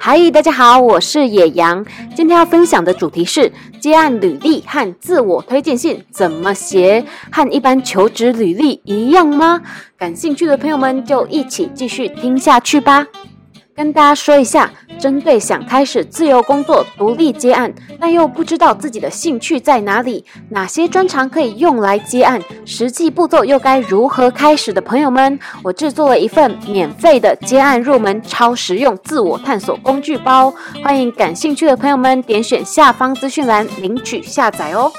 嗨，大家好，我是野羊。今天要分享的主题是接案履历和自我推荐信怎么写，和一般求职履历一样吗？感兴趣的朋友们就一起继续听下去吧。跟大家说一下，针对想开始自由工作、独立接案，但又不知道自己的兴趣在哪里，哪些专长可以用来接案，实际步骤又该如何开始的朋友们，我制作了一份免费的接案入门超实用自我探索工具包，欢迎感兴趣的朋友们点选下方资讯栏领取下载哦。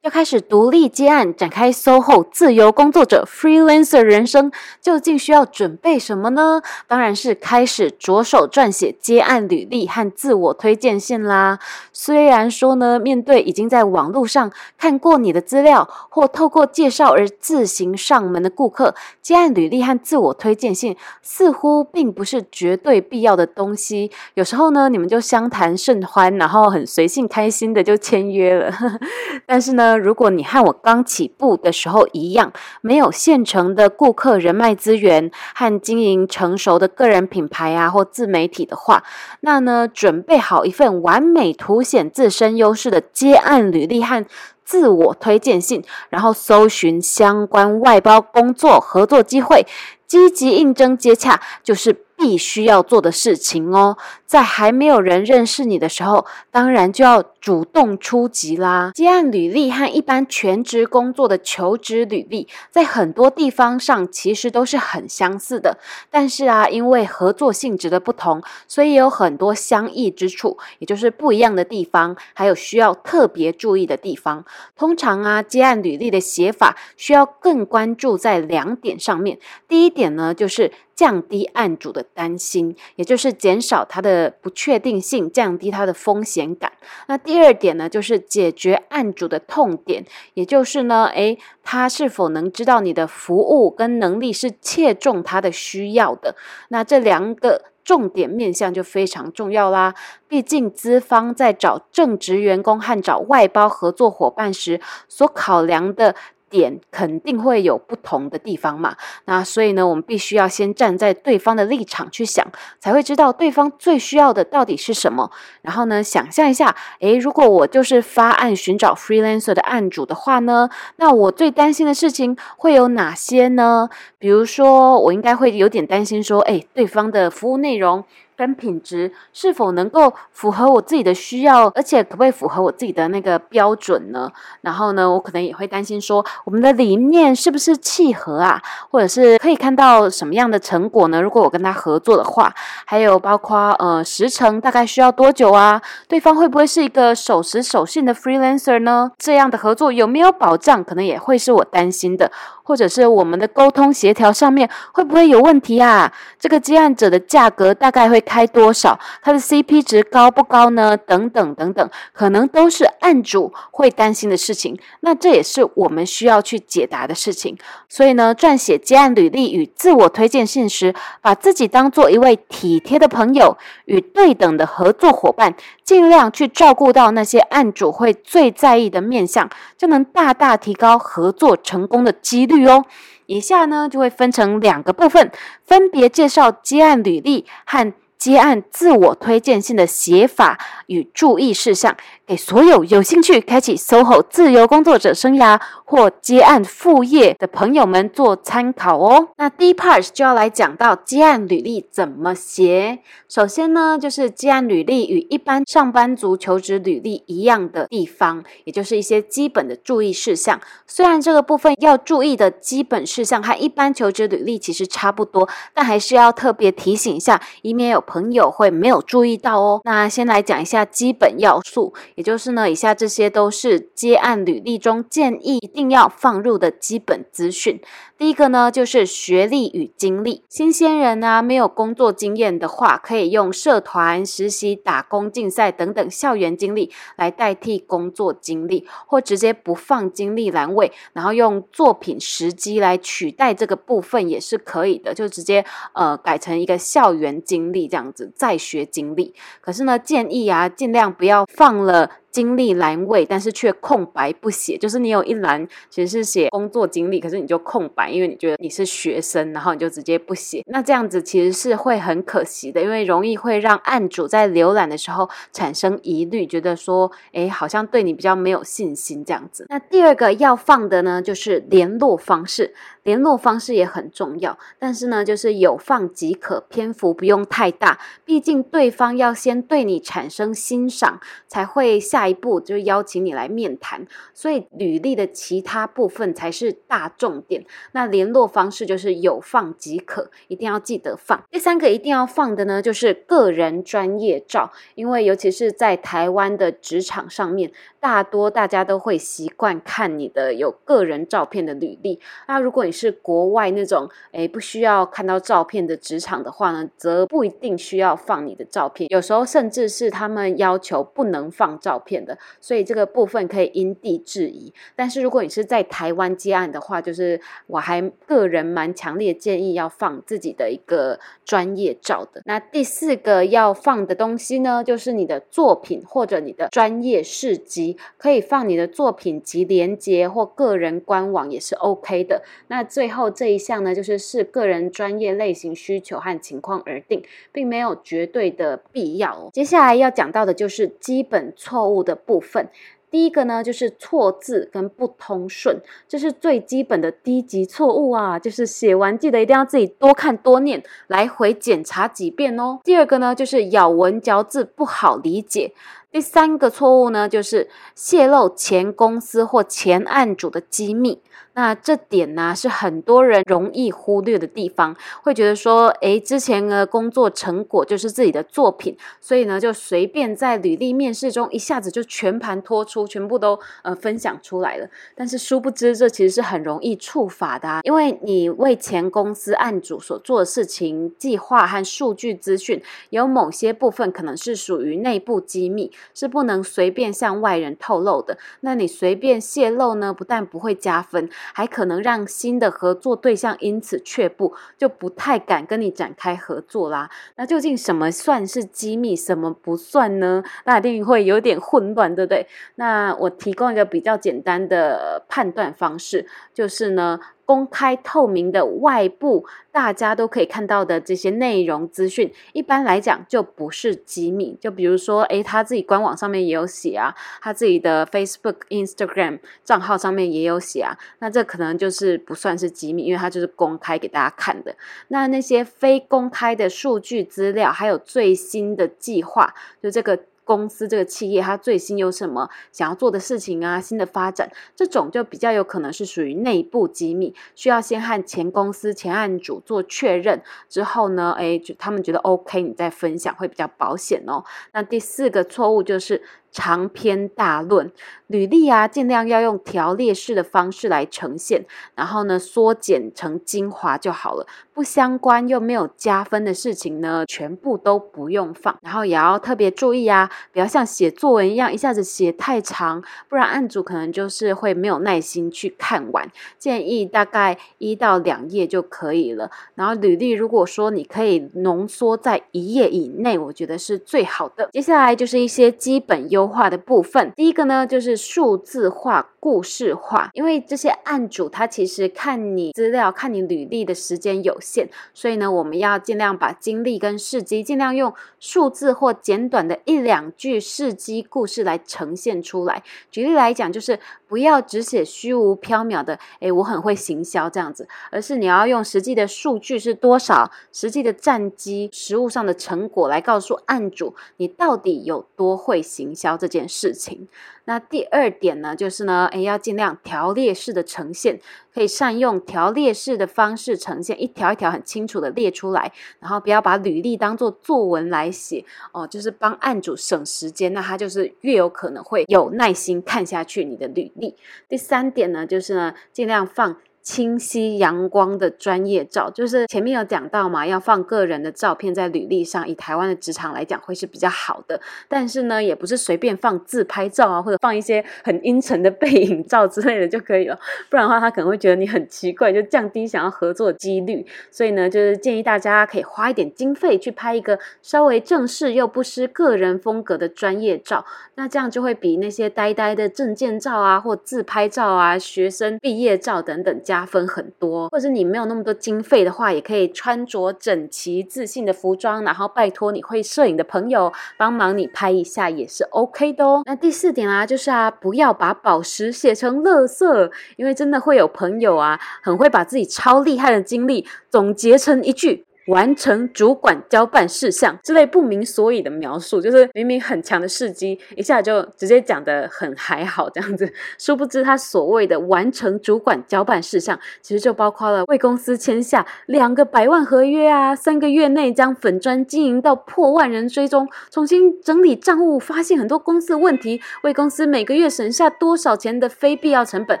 要开始独立接案，展开 SOHO 自由工作者 freelancer 人生，究竟需要准备什么呢？当然是开始着手撰写接案履历和自我推荐信啦。虽然说呢，面对已经在网络上看过你的资料，或透过介绍而自行上门的顾客，接案履历和自我推荐信似乎并不是绝对必要的东西。有时候呢，你们就相谈甚欢，然后很随性开心的就签约了。但是呢，如果你和我刚起步的时候一样，没有现成的顾客人脉资源和经营成熟的个人品牌啊或自媒体的话，那呢，准备好一份完美凸显自身优势的接案履历和自我推荐信，然后搜寻相关外包工作合作机会，积极应征接洽，就是。必须要做的事情哦，在还没有人认识你的时候，当然就要主动出击啦。接案履历和一般全职工作的求职履历，在很多地方上其实都是很相似的，但是啊，因为合作性质的不同，所以有很多相异之处，也就是不一样的地方，还有需要特别注意的地方。通常啊，接案履历的写法需要更关注在两点上面。第一点呢，就是。降低案主的担心，也就是减少他的不确定性，降低他的风险感。那第二点呢，就是解决案主的痛点，也就是呢，诶，他是否能知道你的服务跟能力是切中他的需要的？那这两个重点面向就非常重要啦。毕竟资方在找正职员工和找外包合作伙伴时，所考量的。点肯定会有不同的地方嘛，那所以呢，我们必须要先站在对方的立场去想，才会知道对方最需要的到底是什么。然后呢，想象一下，诶，如果我就是发案寻找 freelancer 的案主的话呢，那我最担心的事情会有哪些呢？比如说，我应该会有点担心说，诶，对方的服务内容。跟品质是否能够符合我自己的需要，而且可不可以符合我自己的那个标准呢？然后呢，我可能也会担心说，我们的理念是不是契合啊？或者是可以看到什么样的成果呢？如果我跟他合作的话，还有包括呃时程大概需要多久啊？对方会不会是一个守时守信的 freelancer 呢？这样的合作有没有保障？可能也会是我担心的。或者是我们的沟通协调上面会不会有问题啊？这个接案者的价格大概会开多少？他的 CP 值高不高呢？等等等等，可能都是案主会担心的事情。那这也是我们需要去解答的事情。所以呢，撰写接案履历与自我推荐信时，把自己当做一位体贴的朋友与对等的合作伙伴，尽量去照顾到那些案主会最在意的面向，就能大大提高合作成功的几率哦。以下呢，就会分成两个部分，分别介绍接案履历和接案自我推荐信的写法与注意事项。给所有有兴趣开启 SOHO 自由工作者生涯或接案副业的朋友们做参考哦。那第一 part 就要来讲到接案履历怎么写。首先呢，就是接案履历与一般上班族求职履历一样的地方，也就是一些基本的注意事项。虽然这个部分要注意的基本事项和一般求职履历其实差不多，但还是要特别提醒一下，以免有朋友会没有注意到哦。那先来讲一下基本要素。也就是呢，以下这些都是接案履历中建议一定要放入的基本资讯。第一个呢，就是学历与经历。新鲜人啊，没有工作经验的话，可以用社团、实习、打工、竞赛等等校园经历来代替工作经历，或直接不放经历栏位，然后用作品实机来取代这个部分也是可以的，就直接呃改成一个校园经历这样子，在学经历。可是呢，建议啊，尽量不要放了。 그러니까 经历栏位，但是却空白不写，就是你有一栏其实是写工作经历，可是你就空白，因为你觉得你是学生，然后你就直接不写。那这样子其实是会很可惜的，因为容易会让案主在浏览的时候产生疑虑，觉得说，诶，好像对你比较没有信心这样子。那第二个要放的呢，就是联络方式。联络方式也很重要，但是呢，就是有放即可，篇幅不用太大，毕竟对方要先对你产生欣赏，才会下下一步就邀请你来面谈，所以履历的其他部分才是大重点。那联络方式就是有放即可，一定要记得放。第三个一定要放的呢，就是个人专业照，因为尤其是在台湾的职场上面。大多大家都会习惯看你的有个人照片的履历。那如果你是国外那种诶不需要看到照片的职场的话呢，则不一定需要放你的照片。有时候甚至是他们要求不能放照片的，所以这个部分可以因地制宜。但是如果你是在台湾接案的话，就是我还个人蛮强烈建议要放自己的一个专业照的。那第四个要放的东西呢，就是你的作品或者你的专业事迹。可以放你的作品集连接或个人官网也是 OK 的。那最后这一项呢，就是视个人专业类型需求和情况而定，并没有绝对的必要哦。接下来要讲到的就是基本错误的部分。第一个呢，就是错字跟不通顺，这是最基本的低级错误啊！就是写完记得一定要自己多看多念，来回检查几遍哦。第二个呢，就是咬文嚼字不好理解。第三个错误呢，就是泄露前公司或前案主的机密。那这点呢，是很多人容易忽略的地方，会觉得说，诶，之前的工作成果就是自己的作品，所以呢，就随便在履历面试中一下子就全盘托出，全部都呃分享出来了。但是殊不知，这其实是很容易触法的啊，因为你为前公司案主所做的事情、计划和数据资讯，有某些部分可能是属于内部机密，是不能随便向外人透露的。那你随便泄露呢，不但不会加分。还可能让新的合作对象因此却步，就不太敢跟你展开合作啦。那究竟什么算是机密，什么不算呢？那一定会有点混乱，对不对？那我提供一个比较简单的判断方式，就是呢。公开透明的外部，大家都可以看到的这些内容资讯，一般来讲就不是机密。就比如说，诶，他自己官网上面也有写啊，他自己的 Facebook、Instagram 账号上面也有写啊，那这可能就是不算是机密，因为它就是公开给大家看的。那那些非公开的数据资料，还有最新的计划，就这个。公司这个企业，它最新有什么想要做的事情啊？新的发展，这种就比较有可能是属于内部机密，需要先和前公司前案主做确认之后呢，哎，就他们觉得 OK，你再分享会比较保险哦。那第四个错误就是。长篇大论，履历啊，尽量要用条列式的方式来呈现，然后呢，缩减成精华就好了。不相关又没有加分的事情呢，全部都不用放。然后也要特别注意啊，不要像写作文一样，一下子写太长，不然案主可能就是会没有耐心去看完。建议大概一到两页就可以了。然后履历如果说你可以浓缩在一页以内，我觉得是最好的。接下来就是一些基本优。化的部分，第一个呢，就是数字化、故事化。因为这些案主他其实看你资料、看你履历的时间有限，所以呢，我们要尽量把经历跟事迹尽量用数字或简短的一两句事迹故事来呈现出来。举例来讲，就是不要只写虚无缥缈的“诶，我很会行销”这样子，而是你要用实际的数据是多少，实际的战绩、实物上的成果来告诉案主你到底有多会行销。这件事情。那第二点呢，就是呢，诶，要尽量条列式的呈现，可以善用条列式的方式呈现，一条一条很清楚的列出来，然后不要把履历当做作文来写哦，就是帮案主省时间，那他就是越有可能会有耐心看下去你的履历。第三点呢，就是呢，尽量放。清晰阳光的专业照，就是前面有讲到嘛，要放个人的照片在履历上，以台湾的职场来讲会是比较好的。但是呢，也不是随便放自拍照啊，或者放一些很阴沉的背影照之类的就可以了。不然的话，他可能会觉得你很奇怪，就降低想要合作几率。所以呢，就是建议大家可以花一点经费去拍一个稍微正式又不失个人风格的专业照。那这样就会比那些呆呆的证件照啊，或自拍照啊、学生毕业照等等加。加分很多，或者你没有那么多经费的话，也可以穿着整齐、自信的服装，然后拜托你会摄影的朋友帮忙你拍一下，也是 OK 的哦。那第四点啊，就是啊，不要把宝石写成垃圾，因为真的会有朋友啊，很会把自己超厉害的经历总结成一句。完成主管交办事项之类不明所以的描述，就是明明很强的事迹，一下就直接讲得很还好这样子。殊不知他所谓的完成主管交办事项，其实就包括了为公司签下两个百万合约啊，三个月内将粉砖经营到破万人追踪，重新整理账务，发现很多公司问题，为公司每个月省下多少钱的非必要成本，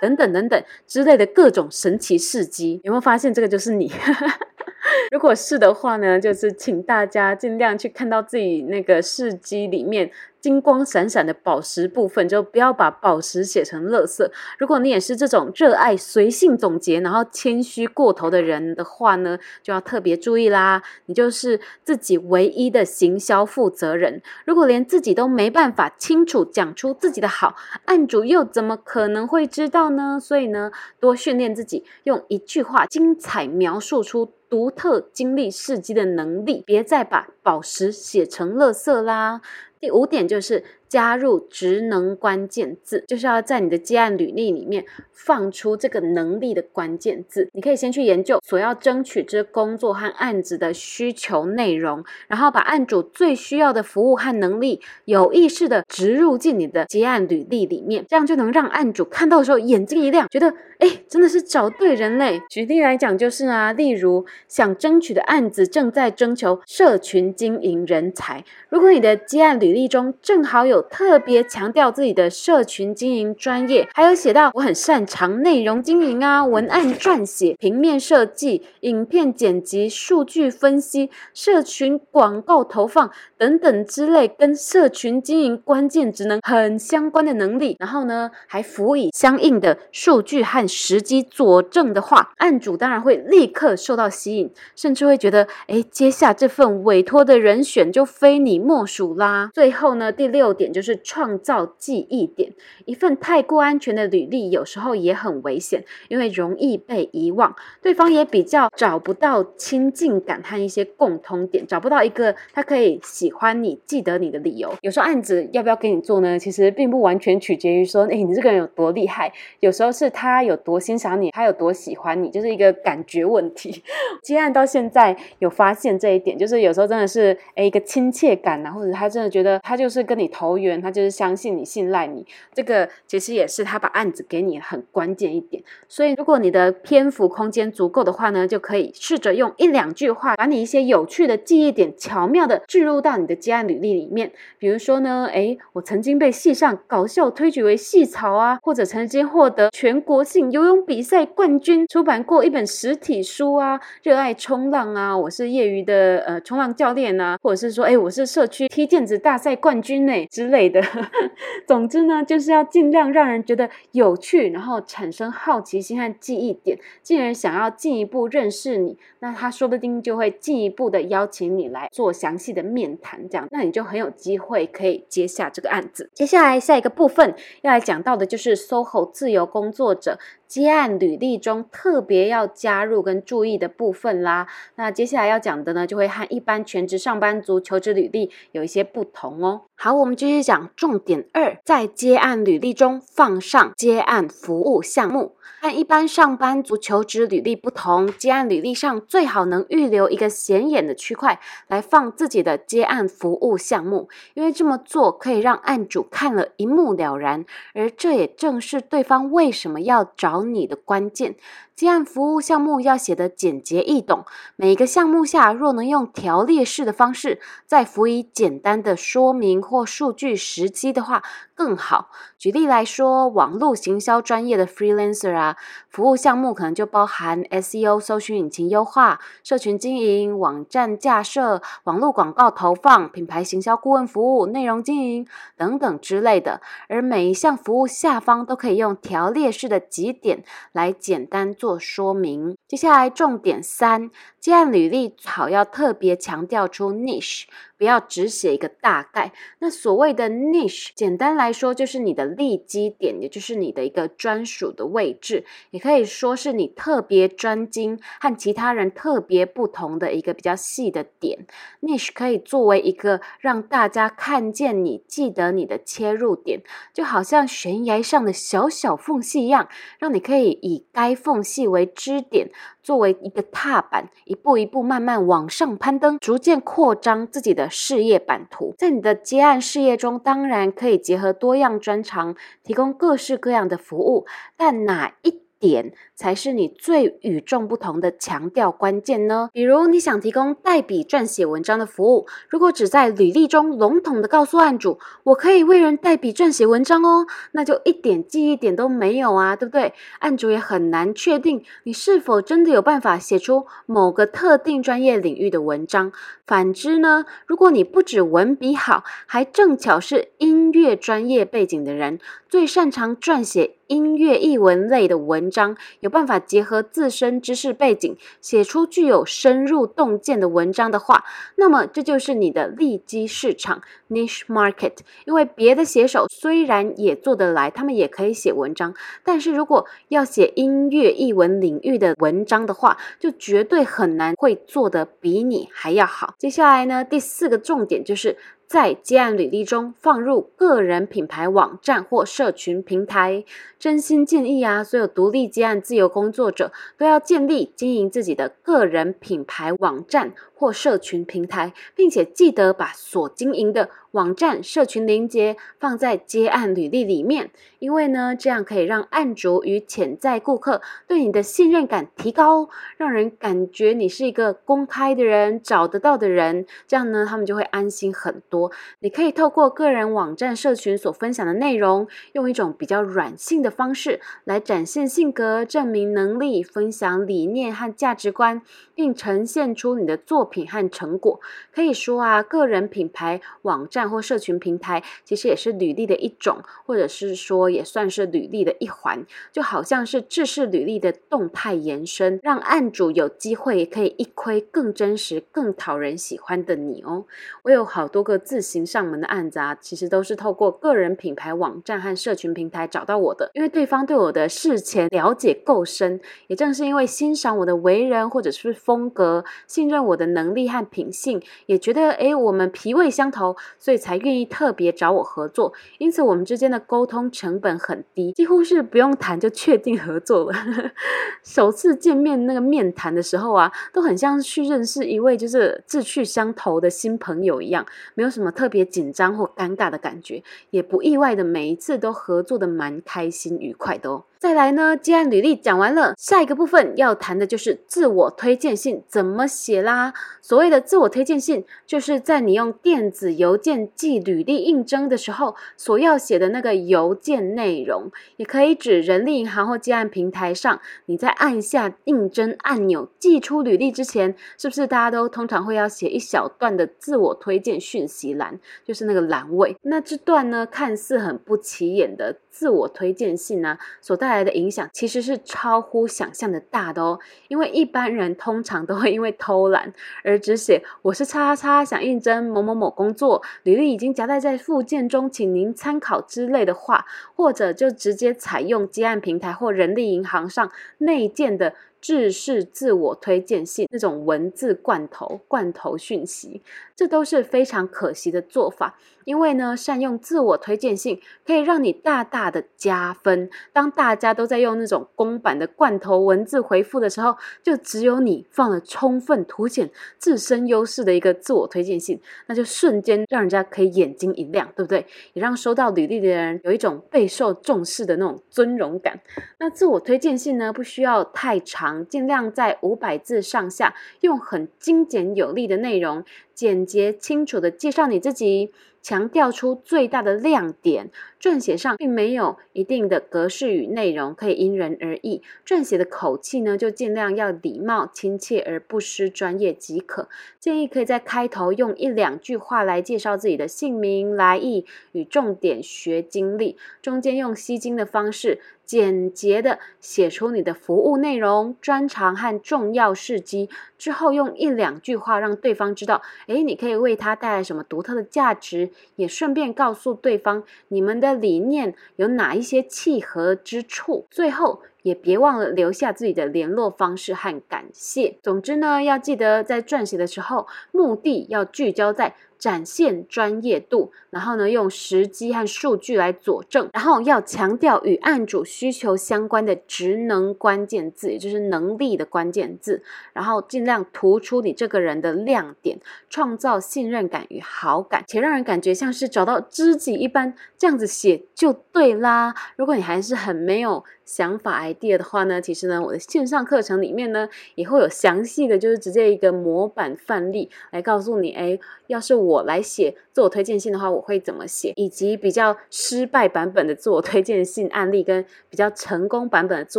等等等等之类的各种神奇事迹。有没有发现这个就是你？如果是的话呢，就是请大家尽量去看到自己那个事迹里面。金光闪闪的宝石部分，就不要把宝石写成垃圾。如果你也是这种热爱随性总结，然后谦虚过头的人的话呢，就要特别注意啦。你就是自己唯一的行销负责人。如果连自己都没办法清楚讲出自己的好，案主又怎么可能会知道呢？所以呢，多训练自己用一句话精彩描述出独特经历事迹的能力，别再把宝石写成垃圾啦。第五点就是。加入职能关键字，就是要在你的接案履历里面放出这个能力的关键字。你可以先去研究所要争取这工作和案子的需求内容，然后把案主最需要的服务和能力有意识地植入进你的接案履历里面，这样就能让案主看到的时候眼睛一亮，觉得哎，真的是找对人嘞。举例来讲就是啊，例如想争取的案子正在征求社群经营人才，如果你的接案履历中正好有特别强调自己的社群经营专业，还有写到我很擅长内容经营啊、文案撰写、平面设计、影片剪辑、数据分析、社群广告投放等等之类跟社群经营关键职能很相关的能力，然后呢还辅以相应的数据和实际佐证的话，案主当然会立刻受到吸引，甚至会觉得，哎，接下这份委托的人选就非你莫属啦。最后呢，第六点。就是创造记忆点，一份太过安全的履历有时候也很危险，因为容易被遗忘，对方也比较找不到亲近感和一些共通点，找不到一个他可以喜欢你、记得你的理由。有时候案子要不要给你做呢？其实并不完全取决于说，哎，你这个人有多厉害，有时候是他有多欣赏你，他有多喜欢你，就是一个感觉问题。接案到现在有发现这一点，就是有时候真的是，哎，一个亲切感啊，或者他真的觉得他就是跟你投缘。他就是相信你、信赖你，这个其实也是他把案子给你很关键一点。所以，如果你的篇幅空间足够的话呢，就可以试着用一两句话，把你一些有趣的记忆点巧妙的置入到你的接案履历里面。比如说呢，诶，我曾经被系上搞笑推举为系草啊，或者曾经获得全国性游泳比赛冠军，出版过一本实体书啊，热爱冲浪啊，我是业余的呃冲浪教练啊，或者是说，诶，我是社区踢毽子大赛冠军呢类。类的，总之呢，就是要尽量让人觉得有趣，然后产生好奇心和记忆点，进而想要进一步认识你。那他说不定就会进一步的邀请你来做详细的面谈，这样，那你就很有机会可以接下这个案子。接下来下一个部分要来讲到的就是 SOHO 自由工作者接案履历中特别要加入跟注意的部分啦。那接下来要讲的呢，就会和一般全职上班族求职履历有一些不同哦。好，我们继续讲重点二，在接案履历中放上接案服务项目。和一般上班族求职履历不同，接案履历上最好能预留一个显眼的区块来放自己的接案服务项目，因为这么做可以让案主看了一目了然，而这也正是对方为什么要找你的关键。接案服务项目要写得简洁易懂，每个项目下若能用条列式的方式，再辅以简单的说明或数据时机的话更好。举例来说，网络行销专业的 freelancer 啊，服务项目可能就包含 SEO 搜寻引擎优化、社群经营、网站架设、网络广告投放、品牌行销顾问服务、内容经营等等之类的。而每一项服务下方都可以用条列式的几点来简单做。做说明。接下来重点三，接案履历好要特别强调出 niche。不要只写一个大概。那所谓的 niche，简单来说就是你的立基点，也就是你的一个专属的位置，也可以说是你特别专精和其他人特别不同的一个比较细的点。niche 可以作为一个让大家看见你、记得你的切入点，就好像悬崖上的小小缝隙一样，让你可以以该缝隙为支点。作为一个踏板，一步一步慢慢往上攀登，逐渐扩张自己的事业版图。在你的接案事业中，当然可以结合多样专长，提供各式各样的服务，但哪一点才是你最与众不同的强调关键呢？比如你想提供代笔撰写文章的服务，如果只在履历中笼统的告诉案主，我可以为人代笔撰写文章哦，那就一点记忆点都没有啊，对不对？案主也很难确定你是否真的有办法写出某个特定专业领域的文章。反之呢，如果你不止文笔好，还正巧是音乐专业背景的人，最擅长撰写音乐译文类的文章，有办法结合自身知识背景，写出具有深入洞见的文章的话，那么这就是你的利基市场 （niche market）。因为别的写手虽然也做得来，他们也可以写文章，但是如果要写音乐译文领域的文章的话，就绝对很难会做得比你还要好。接下来呢，第四个重点就是。在接案履历中放入个人品牌网站或社群平台，真心建议啊，所有独立接案自由工作者都要建立经营自己的个人品牌网站或社群平台，并且记得把所经营的网站、社群连接放在接案履历里面，因为呢，这样可以让案主与潜在顾客对你的信任感提高，让人感觉你是一个公开的人，找得到的人，这样呢，他们就会安心很多。你可以透过个人网站、社群所分享的内容，用一种比较软性的方式来展现性格、证明能力、分享理念和价值观，并呈现出你的作品和成果。可以说啊，个人品牌网站。或社群平台其实也是履历的一种，或者是说也算是履历的一环，就好像是制式履历的动态延伸，让案主有机会可以一窥更真实、更讨人喜欢的你哦。我有好多个自行上门的案子啊，其实都是透过个人品牌网站和社群平台找到我的，因为对方对我的事前了解够深，也正是因为欣赏我的为人或者是风格，信任我的能力和品性，也觉得诶我们脾胃相投，所以。才愿意特别找我合作，因此我们之间的沟通成本很低，几乎是不用谈就确定合作了。首次见面那个面谈的时候啊，都很像去认识一位就是志趣相投的新朋友一样，没有什么特别紧张或尴尬的感觉，也不意外的每一次都合作的蛮开心愉快的哦。再来呢，接案履历讲完了，下一个部分要谈的就是自我推荐信怎么写啦。所谓的自我推荐信，就是在你用电子邮件寄履历应征的时候，所要写的那个邮件内容，也可以指人力银行或接案平台上，你在按下应征按钮寄出履历之前，是不是大家都通常会要写一小段的自我推荐讯息栏，就是那个栏位。那这段呢，看似很不起眼的。自我推荐信呢、所带来的影响其实是超乎想象的大的哦。因为一般人通常都会因为偷懒而只写“我是叉叉叉，想应征某某某工作，履历已经夹带在附件中，请您参考”之类的话，或者就直接采用接案平台或人力银行上内建的。制式自我推荐信那种文字罐头、罐头讯息，这都是非常可惜的做法。因为呢，善用自我推荐信可以让你大大的加分。当大家都在用那种公版的罐头文字回复的时候，就只有你放了充分凸显自身优势的一个自我推荐信，那就瞬间让人家可以眼睛一亮，对不对？也让收到履历的人有一种备受重视的那种尊荣感。那自我推荐信呢，不需要太长，尽量在五百字上下，用很精简有力的内容，简洁清楚地介绍你自己。强调出最大的亮点，撰写上并没有一定的格式与内容，可以因人而异。撰写的口气呢，就尽量要礼貌、亲切而不失专业即可。建议可以在开头用一两句话来介绍自己的姓名、来意与重点学经历，中间用吸睛的方式。简洁的写出你的服务内容、专长和重要事迹之后，用一两句话让对方知道，诶，你可以为他带来什么独特的价值，也顺便告诉对方你们的理念有哪一些契合之处。最后，也别忘了留下自己的联络方式和感谢。总之呢，要记得在撰写的时候，目的要聚焦在。展现专业度，然后呢，用实机和数据来佐证，然后要强调与案主需求相关的职能关键字，也就是能力的关键字，然后尽量突出你这个人的亮点，创造信任感与好感，且让人感觉像是找到知己一般，这样子写就对啦。如果你还是很没有想法 idea 的话呢，其实呢，我的线上课程里面呢，也会有详细的，就是直接一个模板范例来告诉你，哎，要是我来写自我推荐信的话，我会怎么写，以及比较失败版本的自我推荐信案例，跟比较成功版本的自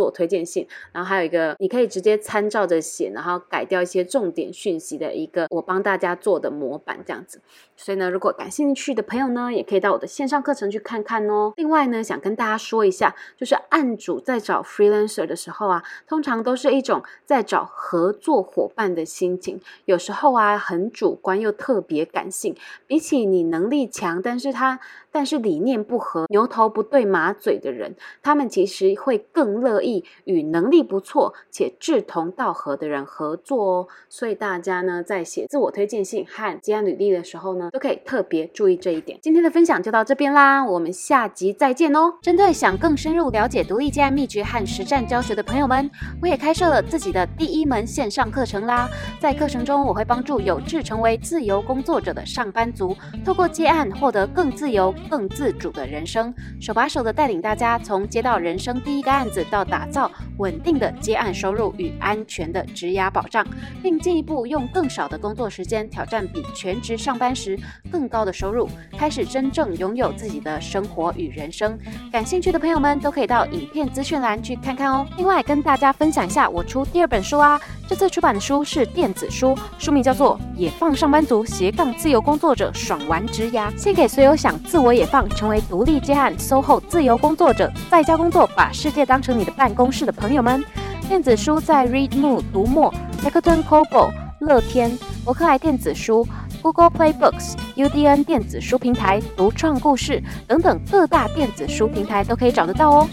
我推荐信，然后还有一个你可以直接参照着写，然后改掉一些重点讯息的一个我帮大家做的模板这样子。所以呢，如果感兴趣的朋友呢，也可以到我的线上课程去看看哦。另外呢，想跟大家说一下，就是案主在找 freelancer 的时候啊，通常都是一种在找合作伙伴的心情，有时候啊，很主观又特别感性。比起你能力强，但是他但是理念不合、牛头不对马嘴的人，他们其实会更乐意与能力不错且志同道合的人合作哦。所以大家呢，在写自我推荐信和接案履历的时候呢，都可以特别注意这一点。今天的分享就到这边啦，我们下集再见哦。针对想更深入了解独立接案秘诀和实战教学的朋友们，我也开设了自己的第一门线上课程啦。在课程中，我会帮助有志成为自由工作者的上班族，透过接案获得更自由、更自主的人生，手把手的带领大家从接到人生第一个案子，到打造稳定的接案收入与安全的职涯保障，并进一步用更少的工作时间挑战比全职上班时更高的收入，开始真正拥有自己的生活与人生。感兴趣的朋友们都可以到影片资讯栏去看看哦。另外，跟大家分享一下，我出第二本书啊。这次出版的书是电子书，书名叫做《野放上班族斜杠自由工作者爽玩职涯》，献给所有想自我野放，成为独立接案 SOHO 自由工作者，在家工作，把世界当成你的办公室的朋友朋友们。电子书在 Readmo、读墨、Rakuten Kobo、乐天、博客来电子书、Google Play Books、UDN 电子书平台、独创故事等等各大电子书平台都可以找得到哦。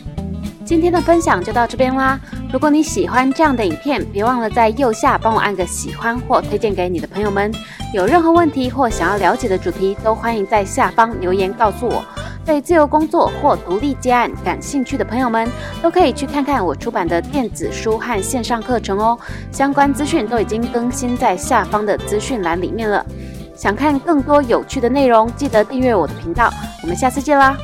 今天的分享就到这边啦！如果你喜欢这样的影片，别忘了在右下帮我按个喜欢或推荐给你的朋友们。有任何问题或想要了解的主题，都欢迎在下方留言告诉我。对自由工作或独立接案感兴趣的朋友们，都可以去看看我出版的电子书和线上课程哦。相关资讯都已经更新在下方的资讯栏里面了。想看更多有趣的内容，记得订阅我的频道。我们下次见啦！